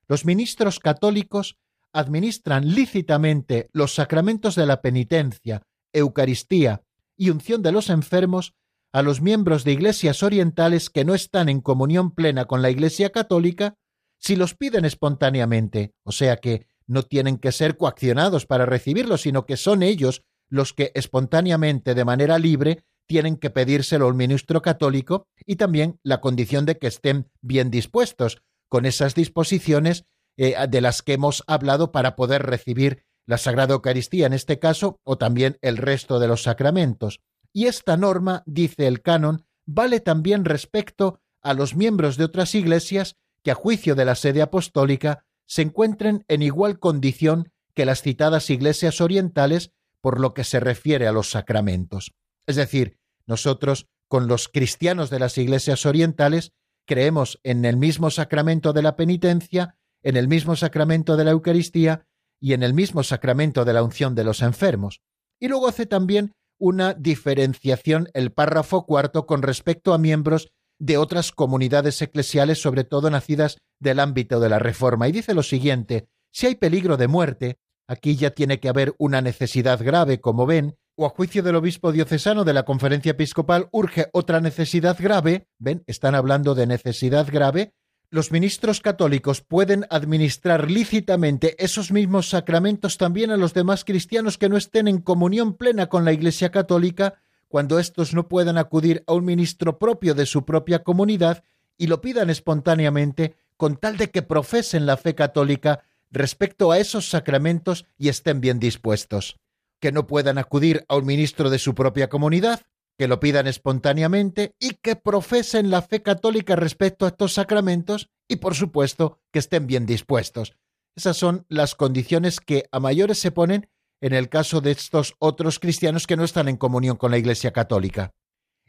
Los ministros católicos administran lícitamente los sacramentos de la penitencia, Eucaristía y unción de los enfermos a los miembros de iglesias orientales que no están en comunión plena con la Iglesia católica si los piden espontáneamente, o sea que no tienen que ser coaccionados para recibirlos, sino que son ellos los que espontáneamente, de manera libre, tienen que pedírselo al ministro católico y también la condición de que estén bien dispuestos con esas disposiciones eh, de las que hemos hablado para poder recibir la Sagrada Eucaristía en este caso o también el resto de los sacramentos. Y esta norma, dice el canon, vale también respecto a los miembros de otras iglesias que a juicio de la sede apostólica se encuentren en igual condición que las citadas iglesias orientales por lo que se refiere a los sacramentos. Es decir, nosotros, con los cristianos de las iglesias orientales, creemos en el mismo sacramento de la penitencia, en el mismo sacramento de la Eucaristía y en el mismo sacramento de la unción de los enfermos. Y luego hace también una diferenciación el párrafo cuarto con respecto a miembros de otras comunidades eclesiales, sobre todo nacidas del ámbito de la Reforma. Y dice lo siguiente, si hay peligro de muerte, aquí ya tiene que haber una necesidad grave, como ven, o a juicio del obispo diocesano de la conferencia episcopal urge otra necesidad grave, ven, están hablando de necesidad grave, los ministros católicos pueden administrar lícitamente esos mismos sacramentos también a los demás cristianos que no estén en comunión plena con la Iglesia católica cuando éstos no puedan acudir a un ministro propio de su propia comunidad y lo pidan espontáneamente con tal de que profesen la fe católica respecto a esos sacramentos y estén bien dispuestos. Que no puedan acudir a un ministro de su propia comunidad, que lo pidan espontáneamente y que profesen la fe católica respecto a estos sacramentos y, por supuesto, que estén bien dispuestos. Esas son las condiciones que a mayores se ponen en el caso de estos otros cristianos que no están en comunión con la Iglesia católica.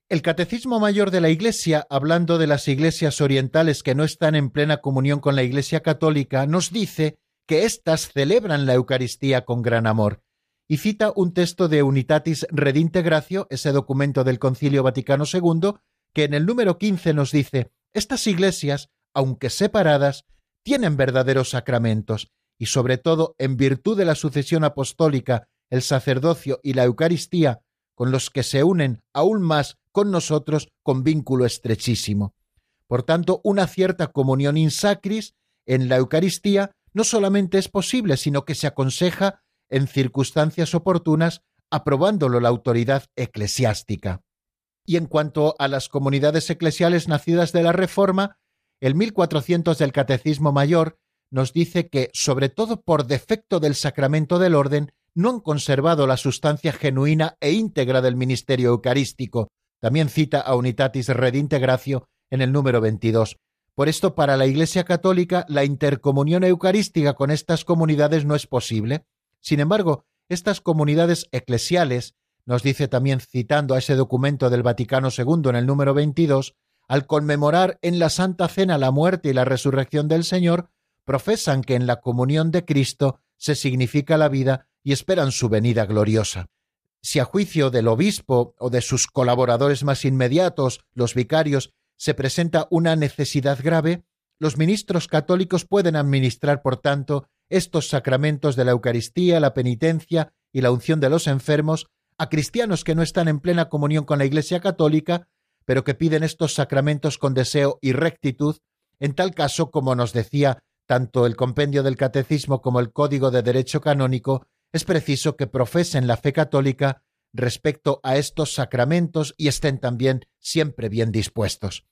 El Catecismo Mayor de la Iglesia, hablando de las iglesias orientales que no están en plena comunión con la Iglesia católica, nos dice que éstas celebran la Eucaristía con gran amor, y cita un texto de Unitatis Redintegratio, ese documento del Concilio Vaticano II, que en el número 15 nos dice, estas iglesias, aunque separadas, tienen verdaderos sacramentos, y sobre todo en virtud de la sucesión apostólica, el sacerdocio y la Eucaristía, con los que se unen aún más con nosotros con vínculo estrechísimo. Por tanto, una cierta comunión in sacris en la Eucaristía no solamente es posible, sino que se aconseja en circunstancias oportunas, aprobándolo la autoridad eclesiástica. Y en cuanto a las comunidades eclesiales nacidas de la Reforma, el 1400 del Catecismo Mayor nos dice que, sobre todo por defecto del sacramento del orden, no han conservado la sustancia genuina e íntegra del ministerio eucarístico. También cita a Unitatis Redintegratio en el número 22. Por esto, para la Iglesia Católica, la intercomunión eucarística con estas comunidades no es posible. Sin embargo, estas comunidades eclesiales, nos dice también citando a ese documento del Vaticano II en el número 22, al conmemorar en la Santa Cena la muerte y la resurrección del Señor, profesan que en la comunión de Cristo se significa la vida y esperan su venida gloriosa. Si a juicio del obispo o de sus colaboradores más inmediatos, los vicarios, se presenta una necesidad grave, los ministros católicos pueden administrar, por tanto, estos sacramentos de la Eucaristía, la penitencia y la unción de los enfermos a cristianos que no están en plena comunión con la Iglesia católica, pero que piden estos sacramentos con deseo y rectitud, en tal caso, como nos decía tanto el compendio del Catecismo como el Código de Derecho Canónico, es preciso que profesen la fe católica respecto a estos sacramentos y estén también siempre bien dispuestos.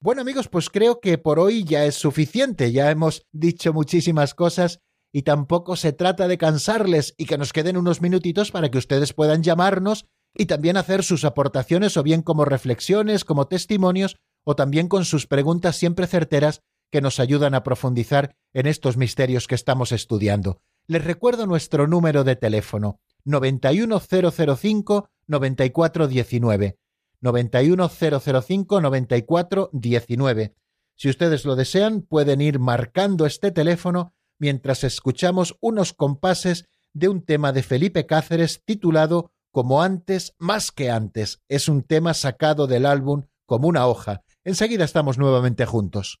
Bueno amigos, pues creo que por hoy ya es suficiente, ya hemos dicho muchísimas cosas y tampoco se trata de cansarles y que nos queden unos minutitos para que ustedes puedan llamarnos y también hacer sus aportaciones o bien como reflexiones, como testimonios o también con sus preguntas siempre certeras que nos ayudan a profundizar en estos misterios que estamos estudiando. Les recuerdo nuestro número de teléfono 91005 9419 91005 9419. Si ustedes lo desean, pueden ir marcando este teléfono mientras escuchamos unos compases de un tema de Felipe Cáceres titulado Como antes, más que antes. Es un tema sacado del álbum como una hoja. Enseguida estamos nuevamente juntos.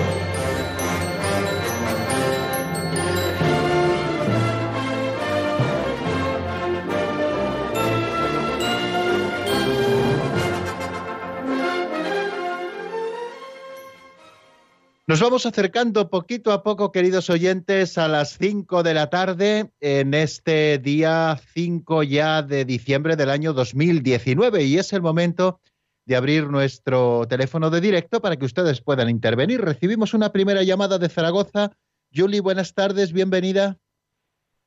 Nos vamos acercando poquito a poco, queridos oyentes, a las 5 de la tarde en este día 5 ya de diciembre del año 2019 y es el momento de abrir nuestro teléfono de directo para que ustedes puedan intervenir. Recibimos una primera llamada de Zaragoza. Julie, buenas tardes, bienvenida.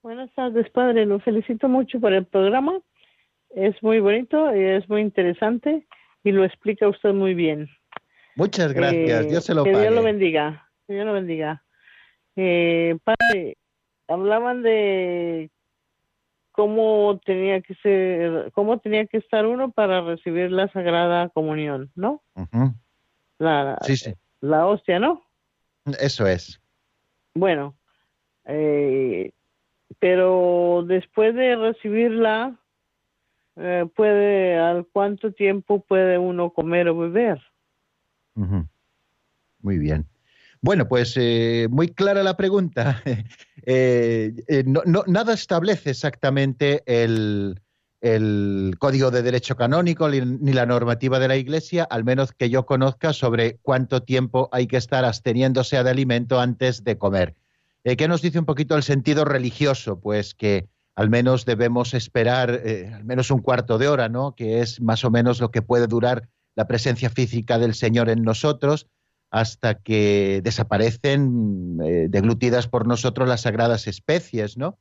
Buenas tardes, padre. Lo felicito mucho por el programa. Es muy bonito es muy interesante y lo explica usted muy bien. Muchas gracias, Eh, Dios se lo que pague. Dios lo bendiga. Que Dios lo bendiga. Eh, padre, hablaban de cómo tenía que ser, cómo tenía que estar uno para recibir la Sagrada Comunión, ¿no? La, Sí, sí, la hostia, ¿no? eso es. Bueno, eh, pero después de recibirla, eh, puede, ¿al cuánto tiempo puede uno comer o beber? Muy bien. Bueno, pues eh, muy clara la pregunta. Eh, eh, nada establece exactamente el, el Código de Derecho Canónico ni, la normativa de la Iglesia, al menos que yo conozca, sobre cuánto tiempo hay que estar absteniéndose de alimento antes de comer. ¿Qué nos dice un poquito el sentido religioso? Pues que al menos debemos esperar al menos un cuarto de hora, ¿no? Que es más o menos lo que puede durar la presencia física del Señor en nosotros hasta que desaparecen eh, deglutidas por nosotros las sagradas especies, ¿no?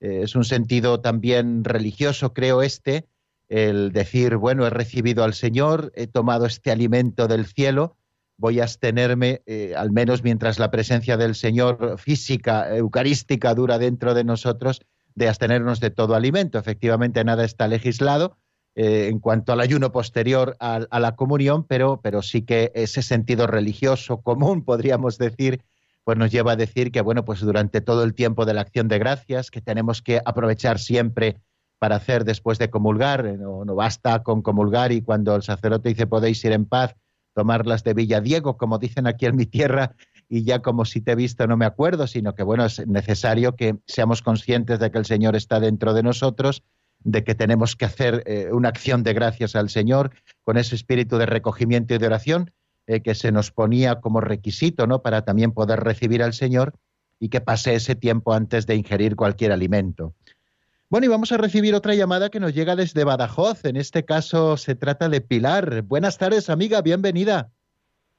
Eh, es un sentido también religioso, creo este, el decir, bueno, he recibido al Señor, he tomado este alimento del cielo, voy a abstenerme, eh, al menos mientras la presencia del Señor física, eucarística, dura dentro de nosotros, de abstenernos de todo alimento. Efectivamente, nada está legislado, eh, en cuanto al ayuno posterior a, a la comunión, pero, pero sí que ese sentido religioso común, podríamos decir, pues nos lleva a decir que, bueno, pues durante todo el tiempo de la acción de gracias, que tenemos que aprovechar siempre para hacer después de comulgar, eh, no, no basta con comulgar y cuando el sacerdote dice podéis ir en paz, tomarlas de Villadiego, como dicen aquí en mi tierra, y ya como si te he visto no me acuerdo, sino que, bueno, es necesario que seamos conscientes de que el Señor está dentro de nosotros, de que tenemos que hacer eh, una acción de gracias al Señor con ese espíritu de recogimiento y de oración eh, que se nos ponía como requisito, ¿no? Para también poder recibir al Señor y que pase ese tiempo antes de ingerir cualquier alimento. Bueno, y vamos a recibir otra llamada que nos llega desde Badajoz. En este caso se trata de Pilar. Buenas tardes, amiga, bienvenida.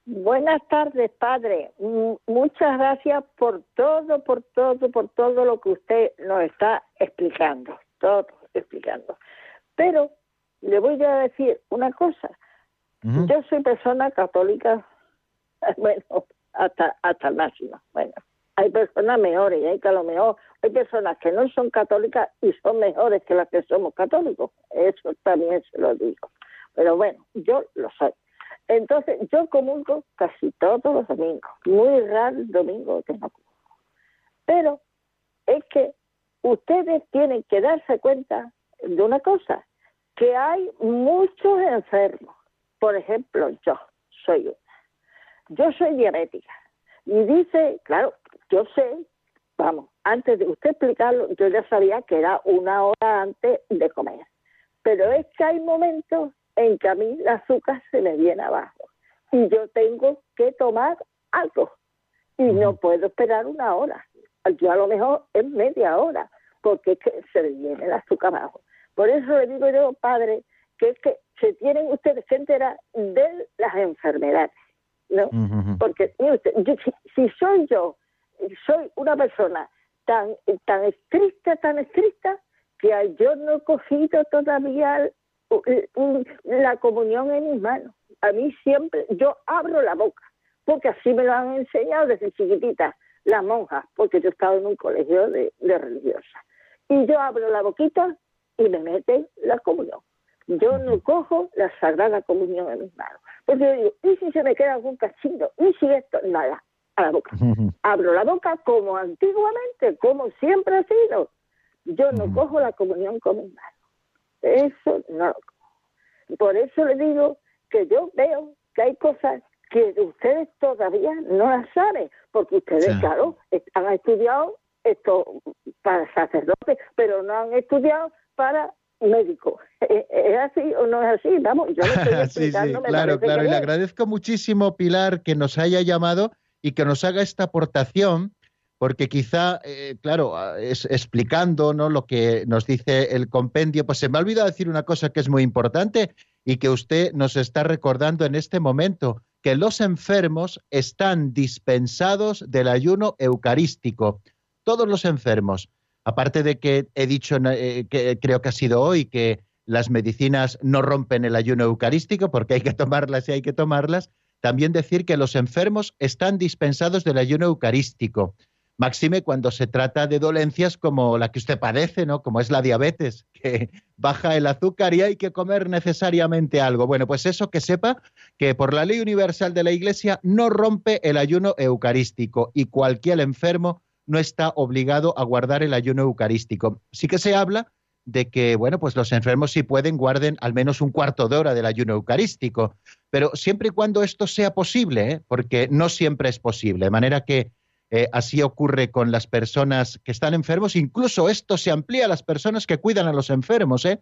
Buenas tardes, padre. M- Muchas gracias por todo, por todo, por todo lo que usted nos está explicando. Todo explicando. Pero le voy a decir una cosa. Yo soy persona católica, bueno, hasta, hasta el máximo. Bueno, hay personas mejores y hay que a lo mejor hay personas que no son católicas y son mejores que las que somos católicos. Eso también se lo digo. Pero bueno, yo lo soy. Entonces, yo comulgo casi todos los domingos. Muy raro el domingo que no comulgo. Pero es que ustedes tienen que darse cuenta de una cosa, que hay muchos enfermos. Por ejemplo, yo soy una. Yo soy diabética. Y dice, claro, yo sé, vamos, antes de usted explicarlo, yo ya sabía que era una hora antes de comer. Pero es que hay momentos en que a mí el azúcar se me viene abajo y yo tengo que tomar algo y no puedo esperar una hora. Yo a lo mejor es media hora porque es que se me viene el azúcar abajo. Por eso le digo yo, padre, que es que se tienen ustedes que enterar de las enfermedades, ¿no? Porque mire usted, yo- si, si soy yo, soy una persona tan tan estricta, tan estricta, que yo no he cogido todavía la comunión en mis manos. A mí siempre, yo abro la boca, porque así me lo han enseñado desde chiquitita las monjas, porque yo he estado en un colegio de, de religiosas. Y yo abro la boquita y me meten la comunión. Yo no cojo la sagrada comunión en mis manos. Porque yo digo, ¿y si se me queda algún cachito? ¿Y si esto? Nada, a la boca. Abro la boca como antiguamente, como siempre ha sido. Yo no cojo la comunión con mis manos. Eso no lo cojo. Por eso le digo que yo veo que hay cosas que ustedes todavía no las saben, porque ustedes, Sí. claro, han estudiado esto para sacerdotes, pero no han estudiado para médicos. ¿Es es así o no es así? Vamos, yo lo estoy sí, sí, claro, claro. Y le agradezco muchísimo, Pilar, que nos haya llamado y que nos haga esta aportación, porque quizá, eh, claro, es, explicando ¿no? lo que nos dice el compendio, pues se me ha olvidado decir una cosa que es muy importante y que usted nos está recordando en este momento, que los enfermos están dispensados del ayuno eucarístico. Todos los enfermos. Aparte de que he dicho, eh, que creo que ha sido hoy, que las medicinas no rompen el ayuno eucarístico porque hay que tomarlas y hay que tomarlas, también decir que los enfermos están dispensados del ayuno eucarístico. Máxime cuando se trata de dolencias como la que usted padece, ¿no? Como es la diabetes, que baja el azúcar y hay que comer necesariamente algo. Bueno, pues eso que sepa que por la ley universal de la Iglesia no rompe el ayuno eucarístico y cualquier enfermo no está obligado a guardar el ayuno eucarístico. Sí que se habla de que, bueno, pues los enfermos si pueden guarden al menos un cuarto de hora del ayuno eucarístico, pero siempre y cuando esto sea posible, ¿eh? porque no siempre es posible, de manera que eh, así ocurre con las personas que están enfermos. Incluso esto se amplía a las personas que cuidan a los enfermos. ¿eh?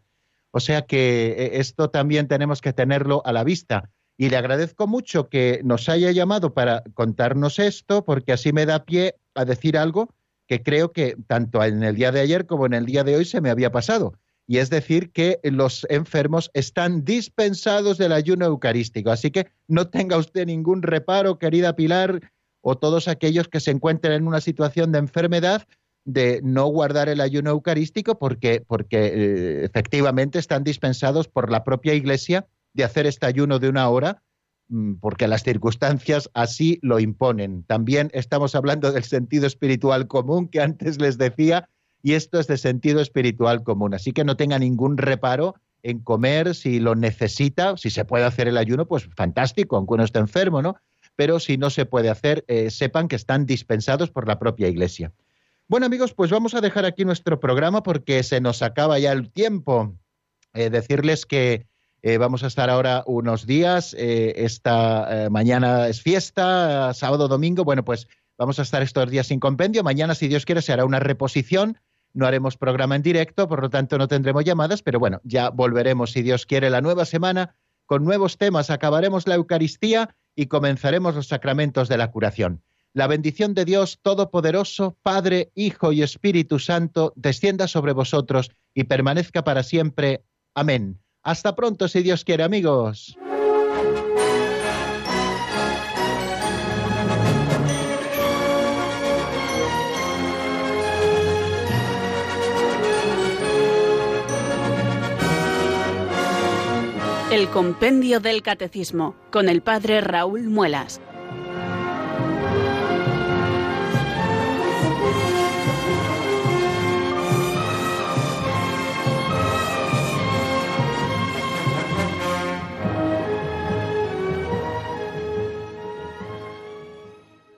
O sea que eh, esto también tenemos que tenerlo a la vista. Y le agradezco mucho que nos haya llamado para contarnos esto, porque así me da pie a decir algo que creo que tanto en el día de ayer como en el día de hoy se me había pasado. Y es decir, que los enfermos están dispensados del ayuno eucarístico. Así que no tenga usted ningún reparo, querida Pilar, o todos aquellos que se encuentren en una situación de enfermedad de no guardar el ayuno eucarístico porque, porque eh, efectivamente están dispensados por la propia Iglesia de hacer este ayuno de una hora mm, porque las circunstancias así lo imponen. También estamos hablando del sentido espiritual común que antes les decía y esto es de sentido espiritual común. Así que no tenga ningún reparo en comer si lo necesita, si se puede hacer el ayuno, pues fantástico, aunque uno esté enfermo, ¿no? pero si no se puede hacer, eh, sepan que están dispensados por la propia Iglesia. Bueno amigos, pues vamos a dejar aquí nuestro programa porque se nos acaba ya el tiempo. Eh, decirles que eh, vamos a estar ahora unos días, esta mañana es fiesta, sábado, domingo, bueno, pues vamos a estar estos días sin compendio. Mañana, si Dios quiere, se hará una reposición. No haremos programa en directo, por lo tanto no tendremos llamadas, pero bueno, ya volveremos, si Dios quiere, la nueva semana con nuevos temas. Acabaremos la Eucaristía y comenzaremos los sacramentos de la curación. La bendición de Dios Todopoderoso, Padre, Hijo y Espíritu Santo, descienda sobre vosotros y permanezca para siempre. Amén. Hasta pronto, si Dios quiere, amigos. El Compendio del Catecismo con el Padre Raúl Muelas.